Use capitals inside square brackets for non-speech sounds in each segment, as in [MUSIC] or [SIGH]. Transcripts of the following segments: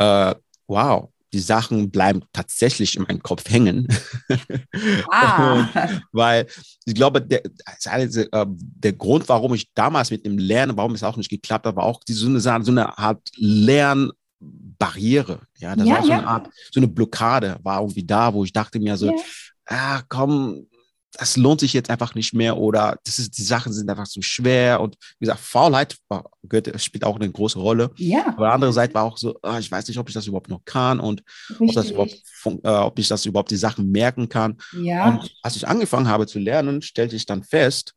äh, wow, die Sachen bleiben tatsächlich in meinem Kopf hängen. [LAUGHS] Ah. weil ich glaube, der, äh, der Grund, warum ich damals mit dem Lernen, warum es auch nicht geklappt hat, war auch diese, so, eine, so eine Art Lernbarriere. Ja, das ja, war so ja. eine Art, so eine Blockade war irgendwie da, wo ich dachte mir so, ja. ah, komm, das lohnt sich jetzt einfach nicht mehr oder das ist, die Sachen sind einfach zu schwer und wie gesagt, Faulheit war, gehört, spielt auch eine große Rolle. Ja. Aber andere Seite war auch so, ah, ich weiß nicht, ob ich das überhaupt noch kann und ob, das überhaupt, äh, ob ich das überhaupt die Sachen merken kann. Ja. Und als ich angefangen habe zu lernen, stellte ich dann fest,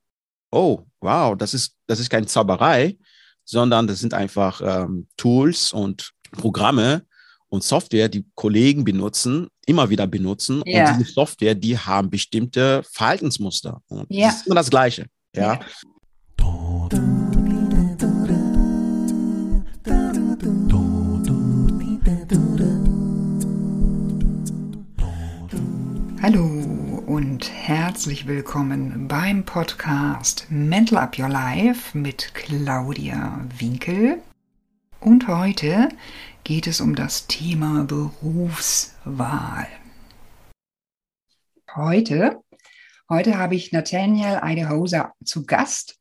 oh, wow, das ist, das ist keine Zauberei, sondern das sind einfach ähm, Tools und Programme, und Software, die Kollegen benutzen, immer wieder benutzen. Ja. Und diese Software, die haben bestimmte Verhaltensmuster. Und ja. das ist immer das Gleiche. Ja. ja. Hallo und herzlich willkommen beim Podcast Mental Up Your Life mit Claudia Winkel. Und heute geht es um das Thema Berufswahl. Heute, heute habe ich Nathaniel Eidehoser zu Gast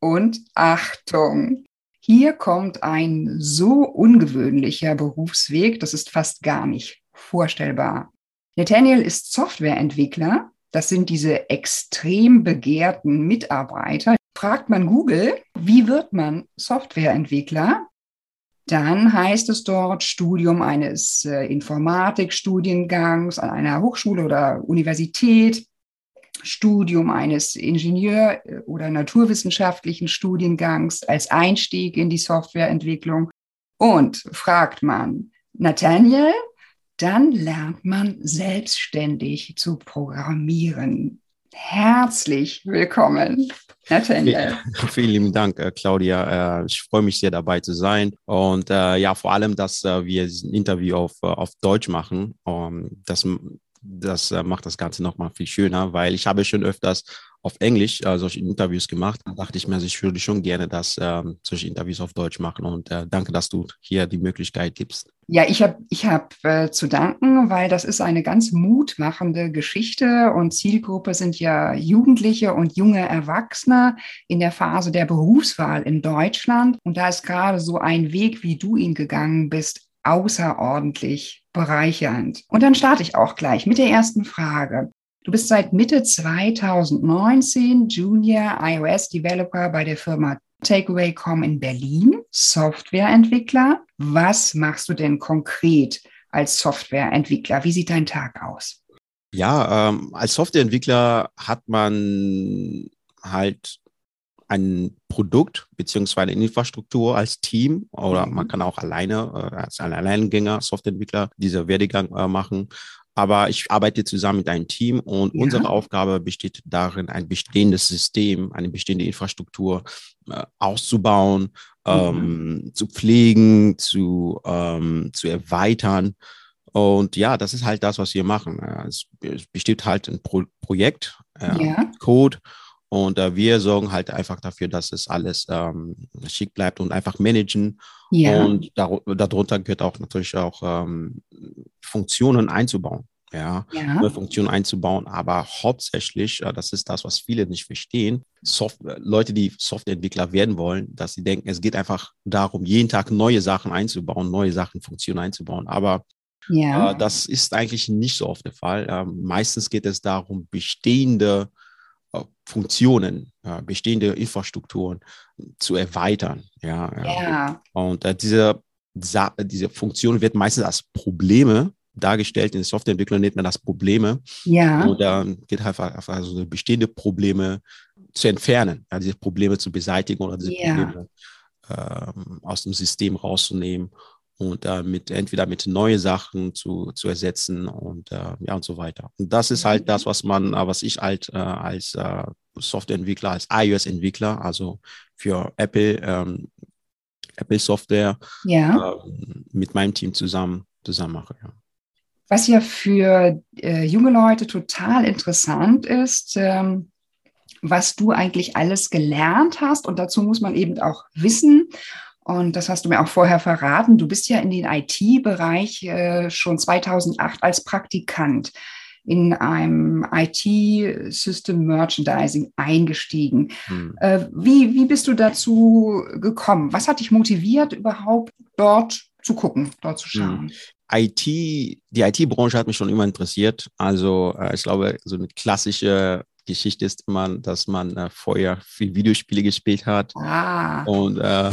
und Achtung, hier kommt ein so ungewöhnlicher Berufsweg, das ist fast gar nicht vorstellbar. Nathaniel ist Softwareentwickler. Das sind diese extrem begehrten Mitarbeiter. Fragt man Google, wie wird man Softwareentwickler? Dann heißt es dort Studium eines äh, Informatikstudiengangs an einer Hochschule oder Universität, Studium eines Ingenieur- oder naturwissenschaftlichen Studiengangs als Einstieg in die Softwareentwicklung. Und fragt man Nathaniel, dann lernt man selbstständig zu programmieren. Herzlich willkommen. Nathaniel. [LAUGHS] Vielen lieben Dank, äh, Claudia. Äh, ich freue mich sehr dabei zu sein. Und äh, ja, vor allem, dass wir ein Interview auf, auf Deutsch machen. Ähm, das das macht das Ganze nochmal viel schöner, weil ich habe schon öfters auf Englisch äh, solche Interviews gemacht. Da dachte ich mir, also ich würde schon gerne das, ähm, solche Interviews auf Deutsch machen. Und äh, danke, dass du hier die Möglichkeit gibst. Ja, ich habe ich hab, äh, zu danken, weil das ist eine ganz mutmachende Geschichte und Zielgruppe sind ja Jugendliche und junge Erwachsene in der Phase der Berufswahl in Deutschland. Und da ist gerade so ein Weg, wie du ihn gegangen bist, außerordentlich bereichernd. Und dann starte ich auch gleich mit der ersten Frage. Du bist seit Mitte 2019 Junior iOS Developer bei der Firma Takeaway.com in Berlin, Softwareentwickler. Was machst du denn konkret als Softwareentwickler? Wie sieht dein Tag aus? Ja, ähm, als Softwareentwickler hat man halt ein Produkt beziehungsweise eine Infrastruktur als Team oder mhm. man kann auch alleine äh, als Alleingänger Softwareentwickler diese Werdegang äh, machen. Aber ich arbeite zusammen mit einem Team und ja. unsere Aufgabe besteht darin, ein bestehendes System, eine bestehende Infrastruktur äh, auszubauen, mhm. ähm, zu pflegen, zu, ähm, zu erweitern. Und ja, das ist halt das, was wir machen. Es, besteht halt ein Pro Projekt, äh, ja. Code und äh, wir sorgen halt einfach dafür, dass es alles ähm, schick bleibt und einfach managen. Ja. Und dar darunter gehört auch natürlich auch ähm, Funktionen einzubauen. Ja, ja. Funktionen einzubauen, aber hauptsächlich, äh, das ist das, was viele nicht verstehen, Soft Leute, die Softwareentwickler werden wollen, dass sie denken, es geht einfach darum, jeden Tag neue Sachen einzubauen, neue Sachen, Funktionen einzubauen. Aber ja. äh, das ist eigentlich nicht so oft der Fall. Ähm, meistens geht es darum, bestehende Funktionen, äh, bestehende Infrastrukturen zu erweitern. Ja, ja. Und äh, diese, diese Funktion wird meistens als Probleme dargestellt. In Softwareentwicklung nennt man das Probleme. Ja. Dann geht halt einfach also bestehende Probleme zu entfernen, ja, diese Probleme zu beseitigen oder diese ja. Probleme ähm, aus dem System rauszunehmen und äh, mit entweder mit neue Sachen zu, zu ersetzen und äh, ja und so weiter. Und das ist halt das, was man, äh, was ich halt äh, als äh, Softwareentwickler, als iOS-Entwickler, also für Apple, ähm, Apple Software ja. Ähm, mit meinem Team zusammen zusammen mache. Ja. Was ja für junge Leute total interessant ist, ähm, was du eigentlich alles gelernt hast. Und dazu muss man eben auch wissen, Und das hast du mir auch vorher verraten. Du bist ja in den IT-Bereich äh, schon 2008 als Praktikant in einem IT-System Merchandising eingestiegen. Hm. Äh, wie, wie bist du dazu gekommen? Was hat dich motiviert, überhaupt dort zu gucken, dort zu hm. schauen? IT, die IT-Branche hat mich schon immer interessiert. Also äh, ich glaube, so eine klassische Geschichte ist immer, dass man äh, vorher viel Videospiele gespielt hat ah. und äh,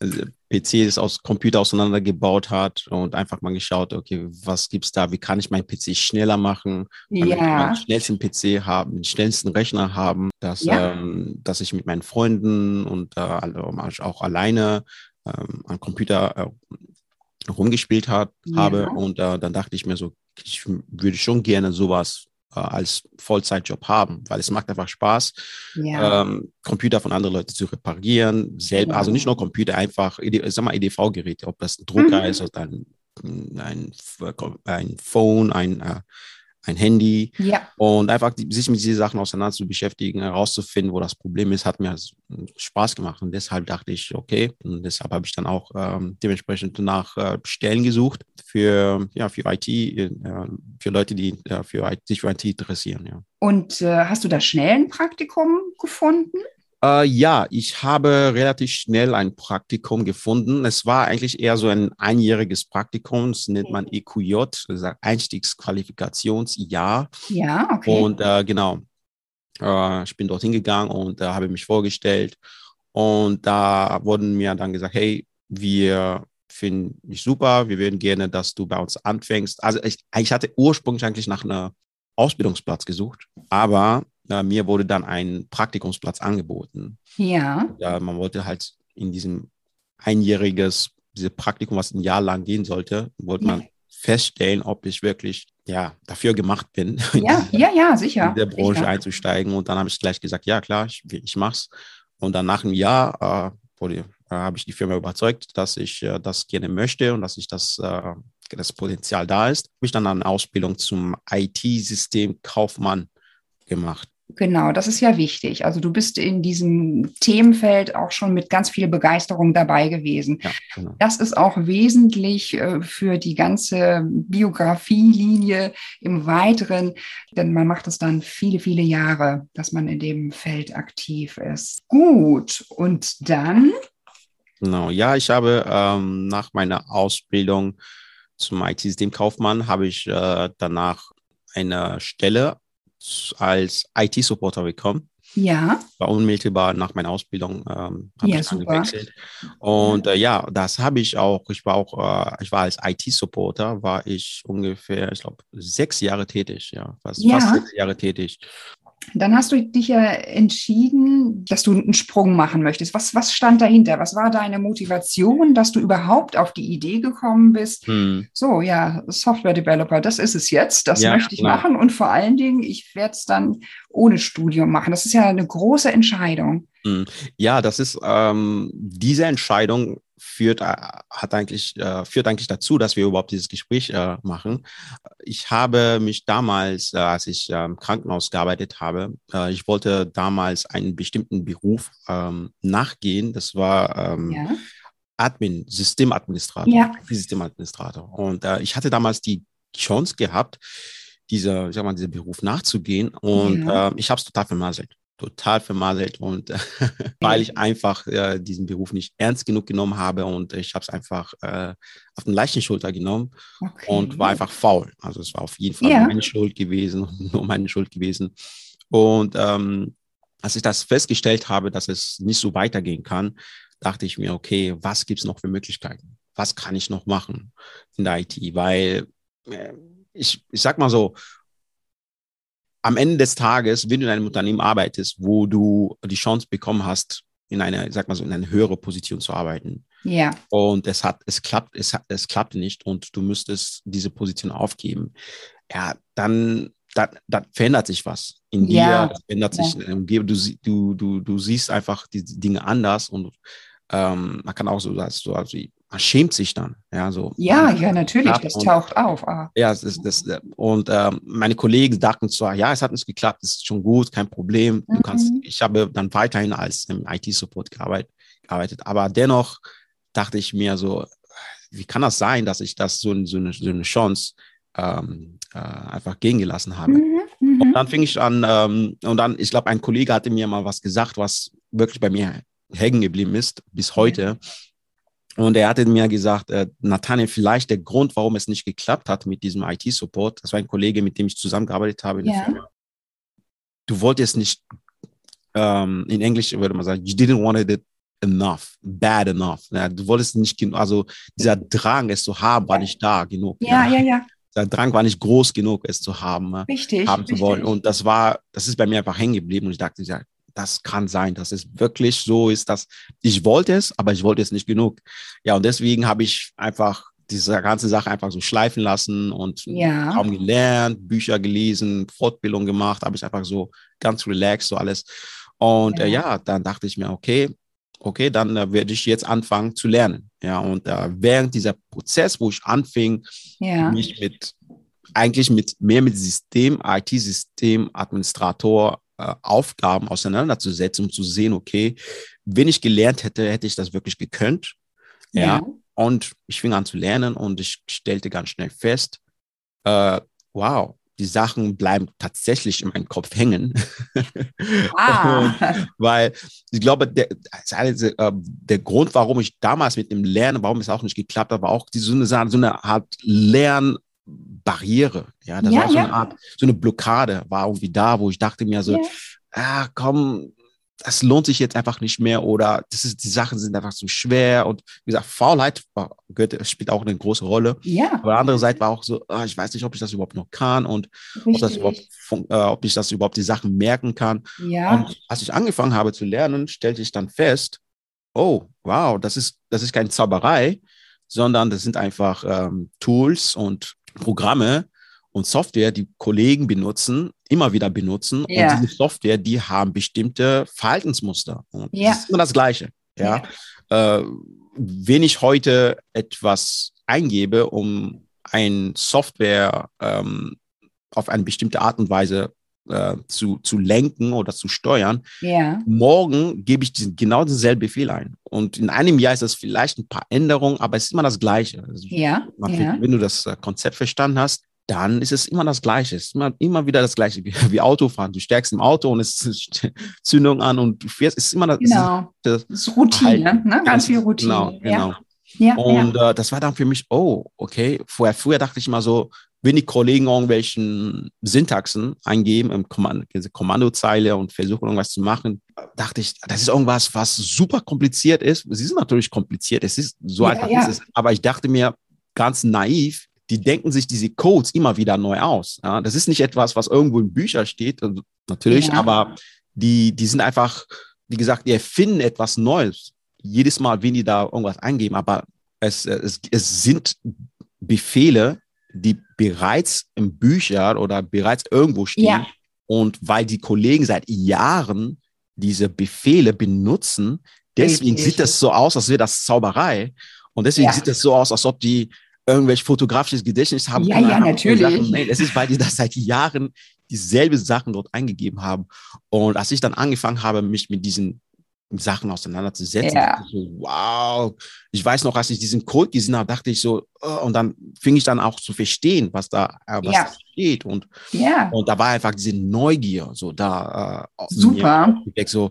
[LAUGHS] PCs aus Computer auseinandergebaut hat und einfach mal geschaut, okay, was gibt's da? Wie kann ich meinen PC schneller machen? Ja. Den schnellsten PC haben, den schnellsten Rechner haben, dass, ja. ähm, dass ich mit meinen Freunden und äh, also auch alleine ähm, am Computer äh, rumgespielt hat, ja. habe. Und äh, dann dachte ich mir so, ich würde schon gerne sowas äh, als Vollzeitjob haben, weil es macht einfach Spaß, ja. ähm, Computer von anderen Leuten zu reparieren, selber, ja. also nicht nur Computer, einfach, sag mal EDV-Geräte, ob das ein Drucker mhm. ist oder ein, ein, ein Phone, ein äh, ein Handy. Ja. Und einfach die, sich mit diesen Sachen auseinander zu beschäftigen, herauszufinden, wo das Problem ist, hat mir Spaß gemacht. Und deshalb dachte ich, okay, und deshalb habe ich dann auch ähm, dementsprechend nach äh, Stellen gesucht für, ja, für IT, äh, für Leute, die äh, für, sich für IT interessieren. Ja. Und äh, hast du da schnell ein Praktikum gefunden? Äh, ja, ich habe relativ schnell ein Praktikum gefunden. Es war eigentlich eher so ein einjähriges Praktikum, das nennt man EQJ, das Einstiegsqualifikationsjahr. Ja, okay. Und äh, genau, äh, ich bin dorthin gegangen und äh, habe mich vorgestellt. Und da wurden mir dann gesagt, hey, wir finden dich super, wir würden gerne, dass du bei uns anfängst. Also ich, ich hatte ursprünglich eigentlich nach einem Ausbildungsplatz gesucht, aber äh, mir wurde dann ein Praktikumsplatz angeboten. Ja. ja. Man wollte halt in diesem einjähriges, dieses Praktikum, was ein Jahr lang gehen sollte, wollte man feststellen, ob ich wirklich ja, dafür gemacht bin, [LAUGHS] ja, in, ja, ja, sicher. in der Branche sicher. einzusteigen. Und dann habe ich gleich gesagt, ja klar, ich, ich es. Und dann nach einem Jahr äh, äh, habe ich die Firma überzeugt, dass ich äh, das gerne möchte und dass ich das, äh, das Potenzial da ist. Habe ich dann eine Ausbildung zum IT-System-Kaufmann gemacht. Genau, das ist ja wichtig. Also du bist in diesem Themenfeld auch schon mit ganz viel Begeisterung dabei gewesen. Ja, genau. Das ist auch wesentlich äh, für die ganze Biografielinie im Weiteren, denn man macht es dann viele, viele Jahre, dass man in dem Feld aktiv ist. Gut, und dann? Genau, ja, ich habe ähm, nach meiner Ausbildung zum IT-Systemkaufmann habe ich äh, danach eine Stelle als IT-Supporter bekommen. Ja. War unmittelbar nach meiner Ausbildung ähm, habe ja, ich dann gewechselt. Und äh, ja, das habe ich auch. Ich war auch, äh, ich war als IT-Supporter, war ich ungefähr, ich glaube, sechs Jahre tätig, ja, fast, ja. fast sechs Jahre tätig. Dann hast du dich ja entschieden, dass du einen Sprung machen möchtest. Was, was stand dahinter? Was war deine Motivation, dass du überhaupt auf die Idee gekommen bist? Hm. So, ja, Software Developer, das ist es jetzt, das ja, möchte ich klar. machen. Und vor allen Dingen, ich werde es dann ohne Studium machen. Das ist ja eine große Entscheidung. Hm. Ja, das ist ähm, diese Entscheidung führt, äh, hat eigentlich, äh, führt eigentlich dazu, dass wir überhaupt dieses Gespräch äh, machen. Ich habe mich damals, äh, als ich äh, im Krankenhaus gearbeitet habe, äh, ich wollte damals einen bestimmten Beruf ähm, nachgehen. Das war ähm, ja. Admin, Systemadministrator, ja. Systemadministrator. Und ich hatte damals die Chance gehabt, dieser, ich sag mal, diesem Beruf nachzugehen. Und ja. ich habe es total vermasselt total vermasselt und [LAUGHS] weil ich einfach äh, diesen Beruf nicht ernst genug genommen habe und ich habe es einfach äh, auf den leichten Schulter genommen okay. und war einfach faul. Also es war auf jeden Fall ja. meine Schuld gewesen, [LAUGHS] nur meine Schuld gewesen. Und ähm, als ich das festgestellt habe, dass es nicht so weitergehen kann, dachte ich mir, okay, was gibt es noch für Möglichkeiten? Was kann ich noch machen in der IT? Weil äh, ich, ich sag mal so, am Ende des Tages, wenn du in einem Unternehmen arbeitest, wo du die Chance bekommen hast, in eine, sag mal so, in eine höhere Position zu arbeiten. Ja. Und es hat, es klappt, es, es klappt nicht und du müsstest diese Position aufgeben. Ja, dann, dann, dann verändert sich was in dir, ja. verändert sich ja. Umgebung. Du, du, du, du siehst einfach die Dinge anders und ähm, man kann auch so, so also man schämt sich dann. Ja, so. Ja, ja, natürlich, das und, taucht auf. Ah. Ja, das, das, und äh, meine Kollegen dachten zwar, ja, es hat nicht geklappt, das ist schon gut, kein Problem. Du mhm. kannst, ich habe dann weiterhin als im IT-Support gearbeitet, gearbeitet, aber dennoch dachte ich mir so, wie kann das sein, dass ich das so, so, eine, so eine Chance ähm, äh, einfach gehen gelassen habe. Mhm, und mhm. dann fing ich an, ähm, und dann, ich glaube, ein Kollege hatte mir mal was gesagt, was wirklich bei mir hängen geblieben ist bis heute. Und er hatte mir gesagt, äh, Nathaniel, vielleicht der Grund, warum es nicht geklappt hat mit diesem IT-Support, das war ein Kollege, mit dem ich zusammengearbeitet habe in der ja. Firma. Du wolltest nicht, ähm, in Englisch würde man sagen, you didn't want it enough, bad enough. Ja, du wolltest nicht genug, also dieser Drang, es zu haben, war nicht da genug. Ja, ja, ja. ja. Der Drang war nicht groß genug, es zu haben, richtig, haben zu wollen. Und das war, das ist bei mir einfach hängen geblieben. Und ich dachte, ja, das kann sein, dass es wirklich so ist, dass ich wollte es, aber ich wollte es nicht genug. Ja, und deswegen habe ich einfach diese ganze Sache einfach so schleifen lassen und ja. kaum gelernt, Bücher gelesen, Fortbildung gemacht, habe ich einfach so ganz relaxed, so alles. Und ja, äh, ja dann dachte ich mir, okay, okay, dann äh, werde ich jetzt anfangen zu lernen. Ja, und äh, während dieser Prozess, wo ich anfing, ja. mich mit eigentlich mit mehr mit System, IT-System, Administrator äh, Aufgaben auseinanderzusetzen, um zu sehen, okay, wenn ich gelernt hätte, hätte ich das wirklich gekönnt. Ja. ja. Und ich fing an zu lernen und ich stellte ganz schnell fest, äh, wow, die Sachen bleiben tatsächlich in meinem Kopf hängen. Ah. [LAUGHS] weil ich glaube, der, äh, der Grund, warum ich damals mit dem Lernen, warum es auch nicht geklappt hat, war auch diese, so, eine, so eine Art Lernbarriere. Ja, das ja, war so ja. eine Art, so eine Blockade war irgendwie da, wo ich dachte mir so, ja. ah, komm, das lohnt sich jetzt einfach nicht mehr oder das ist, die Sachen sind einfach zu schwer und wie gesagt, Faulheit war, gehört, spielt auch eine große Rolle. Ja. Aber andererseits war auch so, ah, ich weiß nicht, ob ich das überhaupt noch kann und ob, das überhaupt, äh, ob ich das überhaupt die Sachen merken kann. Ja. Und als ich angefangen habe zu lernen, stellte ich dann fest, oh, wow, das ist, das ist keine Zauberei, sondern das sind einfach ähm, Tools und Programme, und Software, die Kollegen benutzen, immer wieder benutzen. Ja. Und diese Software, die haben bestimmte Verhaltensmuster. Und ja. das ist immer das Gleiche. Ja. ja. Äh, wenn ich heute etwas eingebe, um ein Software ähm, auf eine bestimmte Art und Weise äh, zu, zu lenken oder zu steuern, ja. morgen gebe ich diesen, genau denselben Befehl ein. Und in einem Jahr ist das vielleicht ein paar Änderungen, aber es ist immer das Gleiche. Also, ja. ja. Wenn du das äh, Konzept verstanden hast, dann ist es immer das Gleiche. Es ist immer, immer wieder das Gleiche wie, [LAUGHS] wie Autofahren. Du stärkst im Auto und es [LAUGHS] ist Zündung an und du fährst. Es ist immer das, genau. das, das ist Routine, ne? ganz viel Routine. Genau, genau. Ja. und ja. Äh, das war dann für mich, oh, okay. Vorher, früher dachte ich immer so, wenn die Kollegen irgendwelchen Syntaxen eingeben im Kommando, Kommandozeile und versuchen irgendwas zu machen, dachte ich, das ist irgendwas, was super kompliziert ist. Es ist natürlich kompliziert, es ist so Ja, einfach, ja. ist es. aber ich dachte mir ganz naiv, die denken sich diese Codes immer wieder neu aus. Ja, das ist nicht etwas, was irgendwo in Büchern steht, also natürlich, Ja. aber die, die sind einfach, wie gesagt, die erfinden etwas Neues. Jedes Mal, wenn die da irgendwas eingeben, aber es, es, es sind Befehle, die bereits in Büchern oder bereits irgendwo stehen. Ja. Und weil die Kollegen seit Jahren diese Befehle benutzen, deswegen Richtig. sieht das so aus, als wäre das Zauberei. Und deswegen Ja. sieht es so aus, als ob die irgendwelche fotografisches Gedächtnis haben. Ja, ja, natürlich. Sachen. Nein, es ist, weil die das seit Jahren dieselbe Sachen dort eingegeben haben. Und als ich dann angefangen habe, mich mit diesen Sachen auseinanderzusetzen, Ja. ich so, wow. Ich weiß noch, als ich diesen Code gesehen habe, dachte ich so, oh, und dann fing ich dann auch zu verstehen, was da, äh, was Ja. da steht. Und, Ja, und da war einfach diese Neugier so da. Äh, Super. mir So,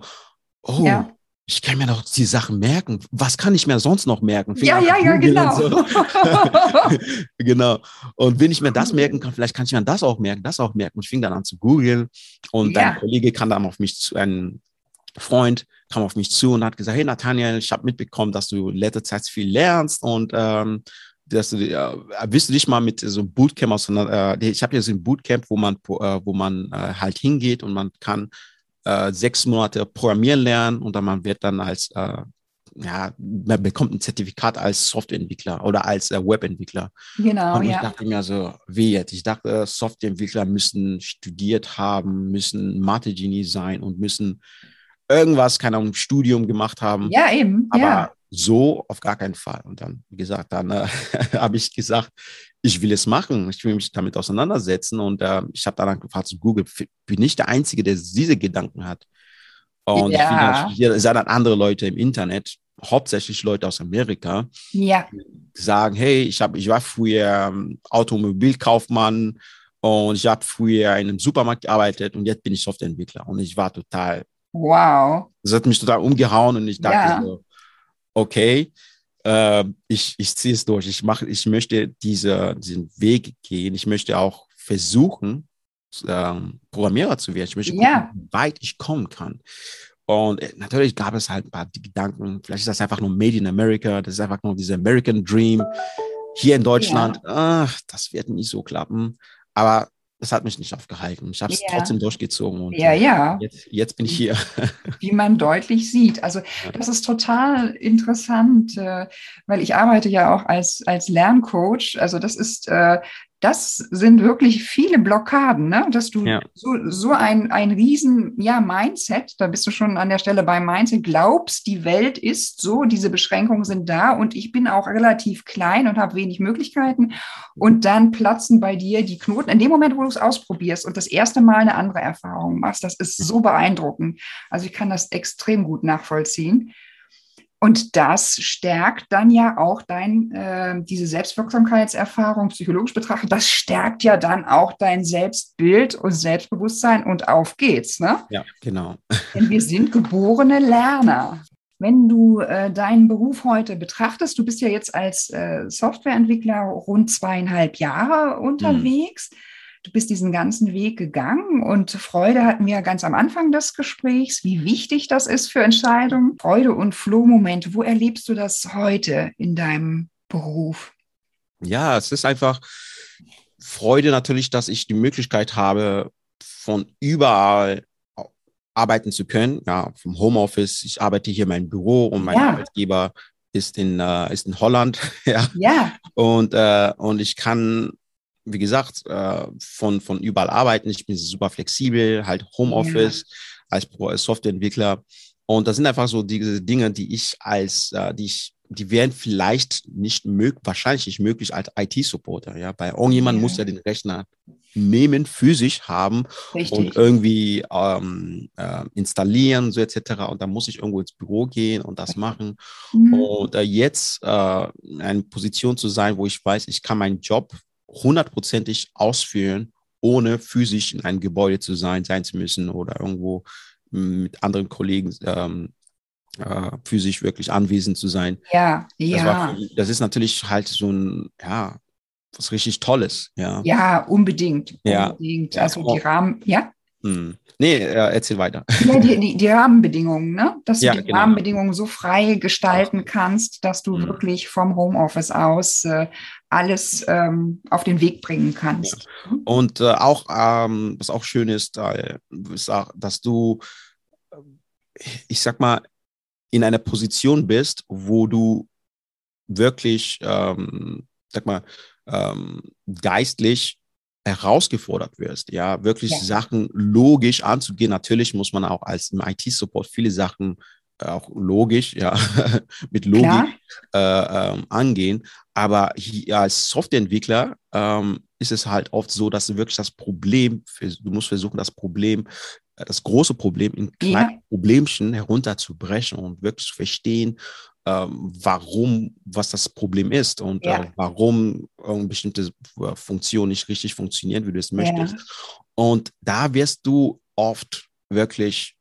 oh, Ja. ich kann mir doch die Sachen merken. Was kann ich mir sonst noch merken? Fing ja, ja, ja, genau. so. [LAUGHS] genau. Und wenn ich mir das merken kann, vielleicht kann ich mir das auch merken, das auch merken. Und ich fing dann an zu googeln. Und ein Kollege kam dann auf mich zu, ein Freund kam auf mich zu und hat gesagt, hey Nathaniel, ich habe mitbekommen, dass du in letzter Zeit viel lernst und ähm, dass du, äh, willst du dich mal mit so einem Bootcamp auseinander, äh, ich habe hier so ein Bootcamp, wo man, äh, wo man äh, halt hingeht und man kann äh, sechs Monate programmieren lernen und dann man wird dann als, äh, ja, man bekommt ein Zertifikat als Softwareentwickler oder als Webentwickler. genau, Und ich ja. dachte mir so, wie jetzt? Ich dachte, Softwareentwickler müssen studiert haben, müssen Mathe-Genie sein und müssen irgendwas, keine Ahnung, Studium gemacht haben. Ja, eben. Aber ja. so auf gar keinen Fall. Und dann, wie gesagt, dann äh, [LAUGHS] habe ich gesagt, ich will es machen, ich will mich damit auseinandersetzen. Und äh, ich habe dann gefragt zu Google, bin ich der Einzige, der diese Gedanken hat? Und Ja. ich finde, hier sind dann andere Leute im Internet, hauptsächlich Leute aus Amerika, ja. sagen, hey, ich, hab, ich war früher ähm, Automobilkaufmann und ich habe früher in einem Supermarkt gearbeitet und jetzt bin ich Softwareentwickler und ich war total, wow. Das hat mich total umgehauen und ich dachte ja. so, okay, äh, ich, ich ziehe es durch. Ich, mache, ich möchte diese, diesen Weg gehen. Ich möchte auch versuchen, ähm, Programmierer zu werden. Ich möchte ja. gucken, wie weit ich kommen kann. Und äh, natürlich gab es halt ein paar Gedanken, vielleicht ist das einfach nur Made in America, das ist einfach nur dieser American Dream. Hier in Deutschland, ja. ach, das wird nicht so klappen. Aber das hat mich nicht aufgehalten. Ich habe es ja. trotzdem durchgezogen. Und ja, ja. Jetzt, jetzt, bin ich hier. Wie man deutlich sieht. Also [LAUGHS] das ist total interessant, äh, weil ich arbeite ja auch als, als Lerncoach. Also das ist äh, das sind wirklich viele Blockaden, ne? dass du ja. so, so ein, ein riesen ja, Mindset, da bist du schon an der Stelle beim Mindset, glaubst, die Welt ist so, diese Beschränkungen sind da und ich bin auch relativ klein und habe wenig Möglichkeiten und dann platzen bei dir die Knoten. In dem Moment, wo du es ausprobierst und das erste Mal eine andere Erfahrung machst, das ist so beeindruckend. Also ich kann das extrem gut nachvollziehen. Und das stärkt dann ja auch dein, äh, diese Selbstwirksamkeitserfahrung psychologisch betrachtet, das stärkt ja dann auch dein Selbstbild und Selbstbewusstsein und auf geht's. Ne? Ja, genau. [LAUGHS] Denn wir sind geborene Lerner. Wenn du äh, deinen Beruf heute betrachtest, du bist ja jetzt als äh, Softwareentwickler rund zweieinhalb Jahre unterwegs. Mhm. Du bist diesen ganzen Weg gegangen und Freude hatten wir ganz am Anfang des Gesprächs, wie wichtig das ist für Entscheidungen. Freude und Flohmomente, wo erlebst du das heute in deinem Beruf? Ja, es ist einfach Freude natürlich, dass ich die Möglichkeit habe, von überall arbeiten zu können. Ja, vom Homeoffice. Ich arbeite hier in meinem Büro und mein ja. Arbeitgeber ist in, äh, ist in Holland. [LAUGHS] ja. ja. Und, äh, und ich kann wie gesagt, äh, von, von überall arbeiten. Ich bin super flexibel, halt Homeoffice ja. als Softwareentwickler. Und das sind einfach so diese Dinge, die ich als, äh, die ich, die wären vielleicht nicht möglich, wahrscheinlich nicht möglich als IT-Supporter. Ja, bei irgendjemand ja. muss ja den Rechner nehmen, physisch haben Richtig. und irgendwie ähm, äh, installieren, so etc. Und dann muss ich irgendwo ins Büro gehen und das machen. Mhm. Und äh, jetzt äh, in einer Position zu sein, wo ich weiß, ich kann meinen Job hundertprozentig ausführen, ohne physisch in einem Gebäude zu sein, sein zu müssen oder irgendwo mit anderen Kollegen ähm, äh, physisch wirklich anwesend zu sein. Ja, ja. Das, das, ist natürlich halt so ein, ja, was richtig Tolles. Ja, ja unbedingt. Ja. Unbedingt. Also die Rahmen, ja. Hm. Nee, äh, erzähl weiter. Ja, die, die, die Rahmenbedingungen, ne? dass du ja, die genau. Rahmenbedingungen so frei gestalten kannst, dass du mhm. wirklich vom Homeoffice aus äh, alles ähm, auf den Weg bringen kannst. Ja. Und äh, auch, ähm, was auch schön ist, äh, ist auch, dass du, ich sag mal, in einer Position bist, wo du wirklich, ähm, sag mal, ähm, geistlich herausgefordert wirst, ja, wirklich ja. Sachen logisch anzugehen. Natürlich muss man auch als im IT-Support viele Sachen äh, auch logisch, ja, [LAUGHS] mit Logik äh, ähm, angehen. Aber hier als Softwareentwickler ähm, ist es halt oft so, dass du wirklich das Problem, du musst versuchen, das Problem, äh, das große Problem in kleine ja. Problemchen herunterzubrechen und wirklich zu verstehen, warum, was das Problem ist und ja. äh, warum eine bestimmte äh, Funktion nicht richtig funktioniert, wie du es möchtest. Ja. Und da wirst du oft wirklich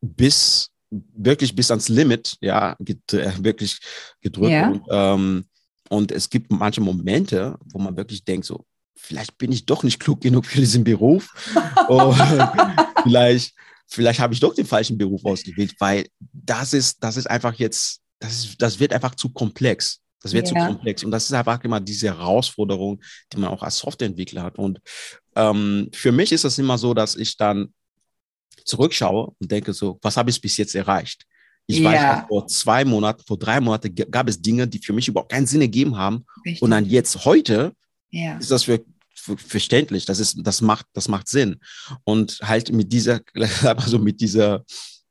bis wirklich bis ans Limit, ja, get, äh, wirklich gedrückt. Ja. Und, ähm, und es gibt manche Momente, wo man wirklich denkt, so, vielleicht bin ich doch nicht klug genug für diesen Beruf. [LAUGHS] [LAUGHS] vielleicht vielleicht habe ich doch den falschen Beruf ausgewählt, weil das ist, das ist einfach jetzt, das, ist, das wird einfach zu komplex. Das wird ja. zu komplex. Und das ist einfach immer diese Herausforderung, die man auch als Softwareentwickler hat. Und ähm, für mich ist es immer so, dass ich dann zurückschaue und denke so, was habe ich bis jetzt erreicht? Ich ja. weiß, vor zwei Monaten, vor drei Monaten gab es Dinge, die für mich überhaupt keinen Sinn ergeben haben. Richtig. Und dann jetzt heute ja. ist das für verständlich, das ist, das macht, das macht Sinn. Und halt mit dieser, [LAUGHS] also mit dieser,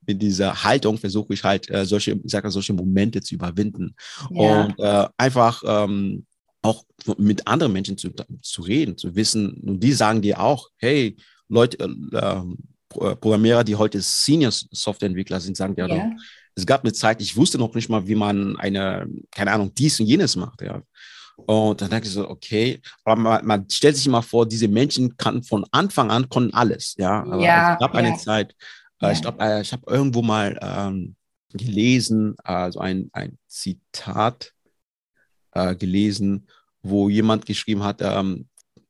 mit dieser Haltung versuche ich halt äh, solche, ich sage solche Momente zu überwinden ja. und äh, einfach ähm, auch mit anderen Menschen zu, zu reden, zu wissen. Und die sagen dir auch, hey, Leute, äh, ähm, Programmierer, die heute Senior Softwareentwickler sind, sagen dir, ja. es gab eine Zeit, ich wusste noch nicht mal, wie man eine, keine Ahnung, dies und jenes macht, ja. Und dann dachte ich so, okay, aber man, man stellt sich immer vor, diese Menschen kannten von Anfang an konnten alles, ja. Aber ja, es gab ja. eine Zeit, äh, Ja. ich glaube, äh, ich habe irgendwo mal ähm, gelesen, also ein, ein Zitat äh, gelesen, wo jemand geschrieben hat, ähm,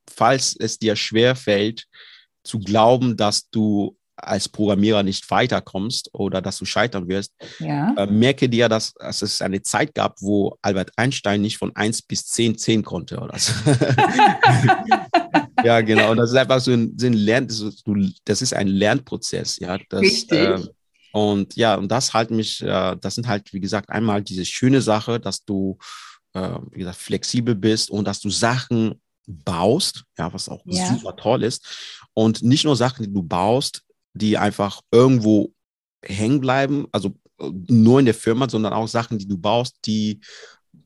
falls es dir schwer fällt, zu glauben, dass du als Programmierer nicht weiterkommst oder dass du scheitern wirst, Ja. äh, merke dir, dass, dass es eine Zeit gab, wo Albert Einstein nicht von 1 bis 10 zählen konnte. Oder so. [LAUGHS] ja, genau. Und das ist einfach so ein, so ein Lern, das ist, du- das ist ein Lernprozess. Ja, das, Richtig. äh, und ja, und das halt mich, äh, das sind halt, wie gesagt, einmal diese schöne Sache, dass du, äh, wie gesagt, flexibel bist und dass du Sachen baust, ja, was auch Ja. super toll ist. Und nicht nur Sachen, die du baust, die einfach irgendwo hängen bleiben, also äh, nur in der Firma, sondern auch Sachen, die du baust, die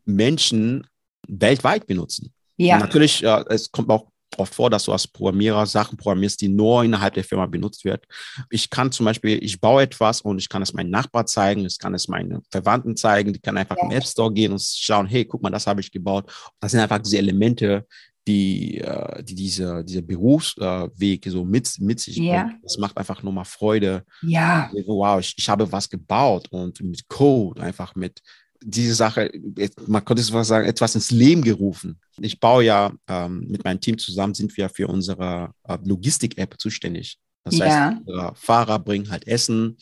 Menschen weltweit benutzen. Und Ja. natürlich, äh, es kommt auch oft vor, dass du als Programmierer Sachen programmierst, die nur innerhalb der Firma benutzt wird. Ich kann zum Beispiel, ich baue etwas und ich kann es meinem Nachbar zeigen, ich kann es meinen Verwandten zeigen, die kann einfach Ja. im App Store gehen und schauen, hey, guck mal, das habe ich gebaut. Das sind einfach diese Elemente, die, äh, die diese, dieser Berufsweg so mit, mit sich Ja. bringt. Das macht einfach nur mal Freude. Ja. Wow, ich, ich habe was gebaut und mit Code einfach mit diese Sache, man könnte es fast sagen, etwas ins Leben gerufen. Ich baue ja ähm, mit meinem Team zusammen, sind wir für unsere äh, Logistik-App zuständig. Das Ja. heißt, unsere Fahrer bringen halt Essen.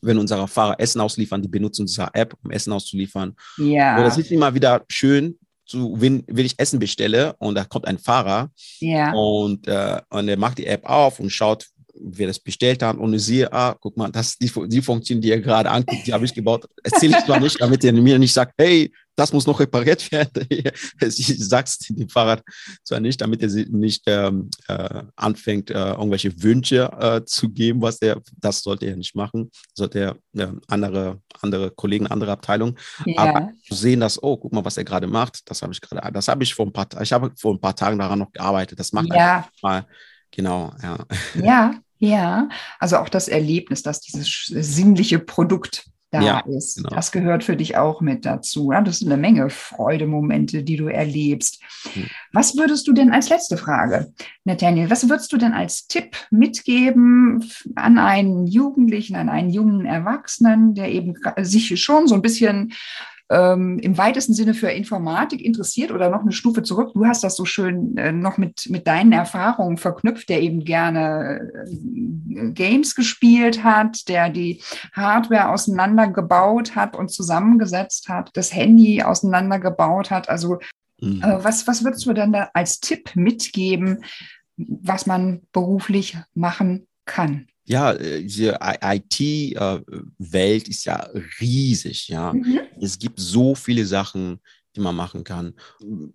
Wenn unsere Fahrer Essen ausliefern, die benutzen unsere App, um Essen auszuliefern. Und Ja. das ist immer wieder schön, zu, wenn, wenn ich Essen bestelle und da kommt ein Fahrer Ja. und, äh, und er macht die App auf und schaut, wer das bestellt hat und ich sehe, ah, guck mal, das ist die, die Funktion, die er gerade anguckt, die habe ich gebaut. Erzähle ich zwar nicht, damit er mir nicht sagt, hey, das muss noch repariert [LAUGHS] werden. ich sag's dem Fahrrad zwar nicht, damit er nicht ähm, äh, anfängt, äh, irgendwelche Wünsche äh, zu geben, was er, das sollte er nicht machen, sollte er andere, andere Kollegen, andere Abteilungen Ja. aber zu sehen, dass, oh, guck mal, was er gerade macht, das habe ich gerade, das habe ich vor ein paar, ich habe vor ein paar Tagen daran noch gearbeitet. Das macht Ja. mal, genau, ja. Ja, ja. Also auch das Erlebnis, dass dieses sinnliche Produkt da Ja, ist. genau. Das gehört für dich auch mit dazu. Ja, das sind eine Menge Freudemomente, die du erlebst. Hm. Was würdest du denn als letzte Frage, Nathaniel, was würdest du denn als Tipp mitgeben an einen Jugendlichen, an einen jungen Erwachsenen, der eben sich schon so ein bisschen ähm, im weitesten Sinne für Informatik interessiert oder noch eine Stufe zurück. Du hast das so schön äh, noch mit, mit deinen Erfahrungen verknüpft, der eben gerne äh, Games gespielt hat, der die Hardware auseinandergebaut hat und zusammengesetzt hat, das Handy auseinandergebaut hat. Also Mhm. äh, was, was würdest du denn da als Tipp mitgeben, was man beruflich machen kann? Ja, äh, diese IT-Welt ist ja riesig, ja. Mhm. Es gibt so viele Sachen, die man machen kann.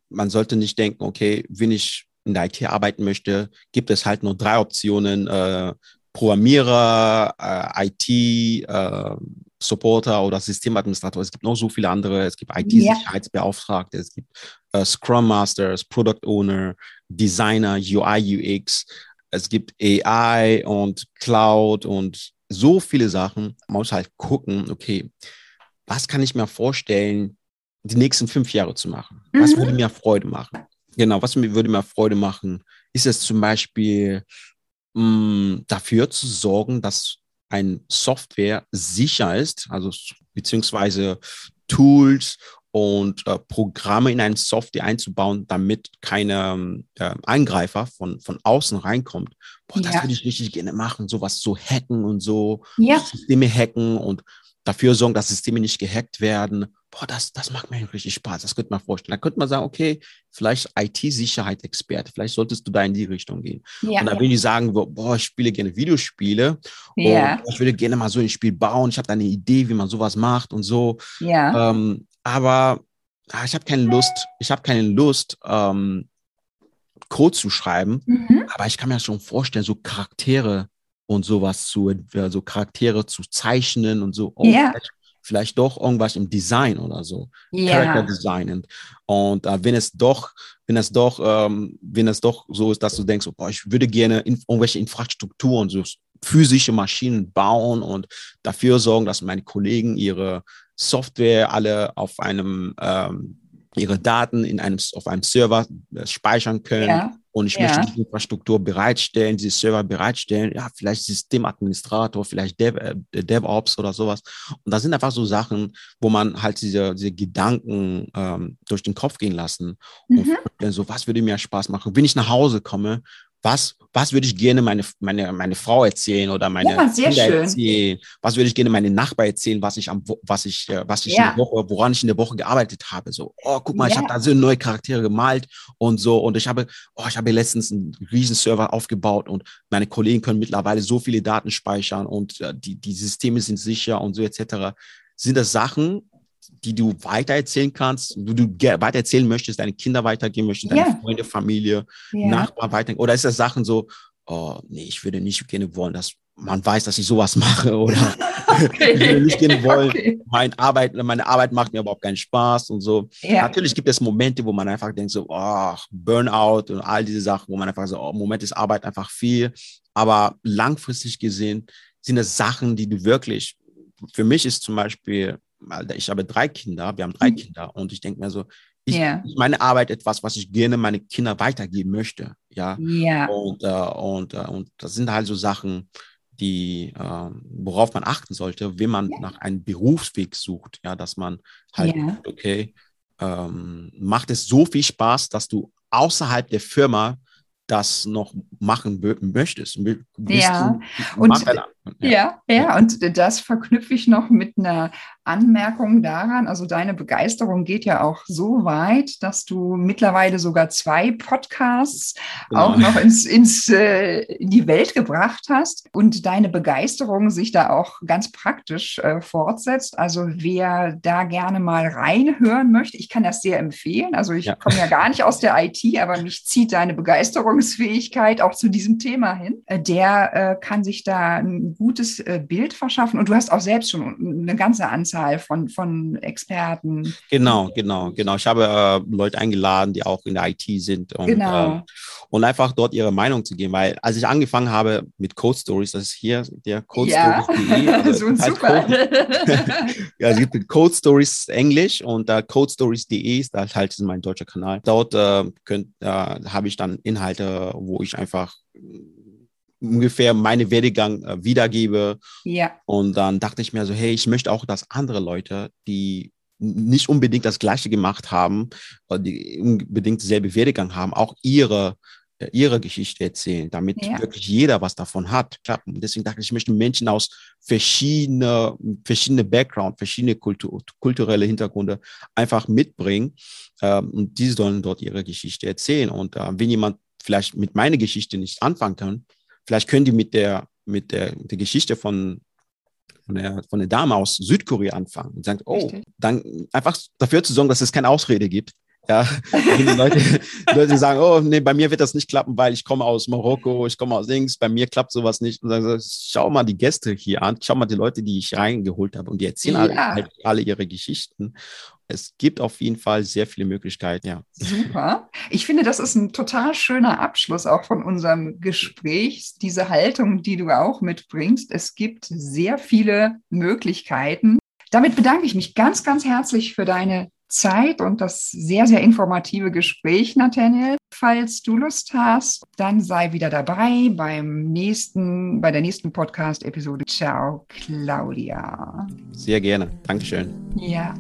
Man sollte nicht denken, okay, wenn ich in der IT arbeiten möchte, gibt es halt nur drei Optionen. Äh, Programmierer, äh, IT, äh, Supporter oder Systemadministrator. Es gibt noch so viele andere. Es gibt IT-Sicherheitsbeauftragte, es gibt äh, Scrum Masters, Product Owner, Designer, UI, UX. Es gibt AI und Cloud und so viele Sachen. Man muss halt gucken, okay, was kann ich mir vorstellen, die nächsten fünf Jahre zu machen? Was Mhm. würde mir Freude machen? Genau, was würde mir Freude machen? Ist es zum Beispiel mh, dafür zu sorgen, dass ein Software sicher ist, also beziehungsweise Tools und äh, Programme in eine Software einzubauen, damit keine äh, Eingreifer von, von außen reinkommt. Boah, das Ja. würde ich richtig gerne machen, sowas so hacken und so, Ja, Systeme hacken und dafür sorgen, dass Systeme nicht gehackt werden. Boah, das, das macht mir richtig Spaß. Das könnte man vorstellen. Da könnte man sagen, okay, vielleicht IT-Sicherheit-Experte, vielleicht solltest du da in die Richtung gehen. ja, Und dann will ich sagen, boah, ich spiele gerne Videospiele ja, und ich würde gerne mal so ein Spiel bauen. Ich habe da eine Idee, wie man sowas macht und so. ja, Ähm, aber ah, ich habe keine Lust, ich habe keine Lust, ähm, Code zu schreiben, mhm. aber ich kann mir schon vorstellen, so Charaktere und sowas zu, äh, so Charaktere zu zeichnen und so. Oh, Ja. vielleicht, vielleicht doch irgendwas im Design oder so. ja, Character Design. Und äh, wenn es doch, wenn es doch, ähm, wenn es doch so ist, dass du denkst, oh, ich würde gerne in, irgendwelche Infrastrukturen so physische Maschinen bauen und dafür sorgen, dass meine Kollegen ihre Software alle auf einem ähm, ihre Daten in einem, auf einem Server äh, speichern können. Ja. Und ich ja. möchte die Infrastruktur bereitstellen, diese Server bereitstellen, ja, vielleicht Systemadministrator, vielleicht Dev, äh, DevOps oder sowas. Und das sind einfach so Sachen, wo man halt diese, diese Gedanken ähm, durch den Kopf gehen lassen. Mhm. Und so, was würde mir Spaß machen? Wenn ich nach Hause komme, was, was würde ich gerne meine, meine, meine Frau erzählen oder meine ja, Kinder schön. erzählen? Was würde ich gerne meine Nachbar erzählen, was ich am, was ich, äh, was ich ja. in der Woche, woran ich in der Woche gearbeitet habe? So, oh, guck mal, ja. ich habe da so neue Charaktere gemalt und so. Und ich habe, oh, ich habe letztens einen riesen Server aufgebaut und meine Kollegen können mittlerweile so viele Daten speichern und äh, die, die Systeme sind sicher und so etc. Sind das Sachen, die du weitererzählen kannst, du, du weitererzählen möchtest, deine Kinder weitergeben möchtest, deine ja. Freunde, Familie, ja. Nachbarn weitergeben? Oder ist das Sachen so, oh, nee, ich würde nicht gerne wollen, dass man weiß, dass ich sowas mache [LAUGHS] oder okay. ich würde nicht gerne wollen, okay. meine, Arbeit, meine Arbeit macht mir überhaupt keinen Spaß und so. Ja. Natürlich gibt es Momente, wo man einfach denkt so, oh, Burnout und all diese Sachen, wo man einfach so, oh, im Moment ist Arbeit einfach viel. Aber langfristig gesehen sind es Sachen, die du wirklich, für mich ist zum Beispiel ich habe drei Kinder, wir haben drei mhm. Kinder und ich denke mir so, ich, yeah. meine Arbeit etwas, was ich gerne meine Kinder weitergeben möchte, ja. Yeah. Und, äh, und, äh, und das sind halt so Sachen, die, äh, worauf man achten sollte, wenn man yeah. nach einem Berufsweg sucht, ja, dass man halt, okay, ähm, macht es so viel Spaß, dass du außerhalb der Firma das noch machen möchtest. Ja. Und, ja. ja, ja, und das verknüpfe ich noch mit einer Anmerkung daran. Also deine Begeisterung geht ja auch so weit, dass du mittlerweile sogar zwei Podcasts genau. auch noch ins, ins, äh, in die Welt gebracht hast und deine Begeisterung sich da auch ganz praktisch äh, fortsetzt. Also wer da gerne mal reinhören möchte, ich kann das sehr empfehlen. Also ich ja. komme ja gar nicht aus der IT, aber mich zieht deine Begeisterungsfähigkeit auch zu diesem Thema hin. Äh, der äh, kann sich da ein gutes äh, Bild verschaffen und du hast auch selbst schon eine ganze Anzahl von, von Experten. Genau, genau, genau. Ich habe äh, Leute eingeladen, die auch in der IT sind und, genau. äh, und einfach dort ihre Meinung zu geben, weil als ich angefangen habe mit Code Stories, das ist hier der Code ja. Stories.de. [LAUGHS] Also so halt super. [LAUGHS] ja, es gibt Code Stories Englisch und äh, Code Stories.de ist halt, halt mein deutscher Kanal. Dort äh, könnt, äh, habe ich dann Inhalte, wo ich einfach ungefähr meine Werdegang äh, wiedergebe. Ja. Und dann dachte ich mir so, hey, ich möchte auch, dass andere Leute, die nicht unbedingt das Gleiche gemacht haben, die unbedingt dieselbe Werdegang haben, auch ihre äh, ihre Geschichte erzählen, damit ja. wirklich jeder was davon hat. Und deswegen dachte ich, ich möchte Menschen aus verschiedene, verschiedene Background, verschiedene Kultur, kulturelle Hintergründe einfach mitbringen. Ähm, und die sollen dort ihre Geschichte erzählen. Und äh, wenn jemand vielleicht mit meiner Geschichte nicht anfangen kann, Vielleicht können die mit der, mit der, der Geschichte von, von, der, von der Dame aus Südkorea anfangen und sagen, oh, Richtig. dann einfach dafür zu sorgen, dass es keine Ausrede gibt. Ja, Leute, die Leute sagen, oh, nee, bei mir wird das nicht klappen, weil ich komme aus Marokko, ich komme aus Links, bei mir klappt sowas nicht. Und dann schau mal die Gäste hier an, schau mal die Leute, die ich reingeholt habe und die erzählen ja. alle, halt alle ihre Geschichten es gibt auf jeden Fall sehr viele Möglichkeiten, ja. Super. Ich finde, das ist ein total schöner Abschluss auch von unserem Gespräch, diese Haltung, die du auch mitbringst. Es gibt sehr viele Möglichkeiten. Damit bedanke ich mich ganz, ganz herzlich für deine Zeit und das sehr, sehr informative Gespräch, Nathaniel. Falls du Lust hast, dann sei wieder dabei beim nächsten, bei der nächsten Podcast-Episode. Ciao, Claudia. Sehr gerne. Dankeschön. Ja.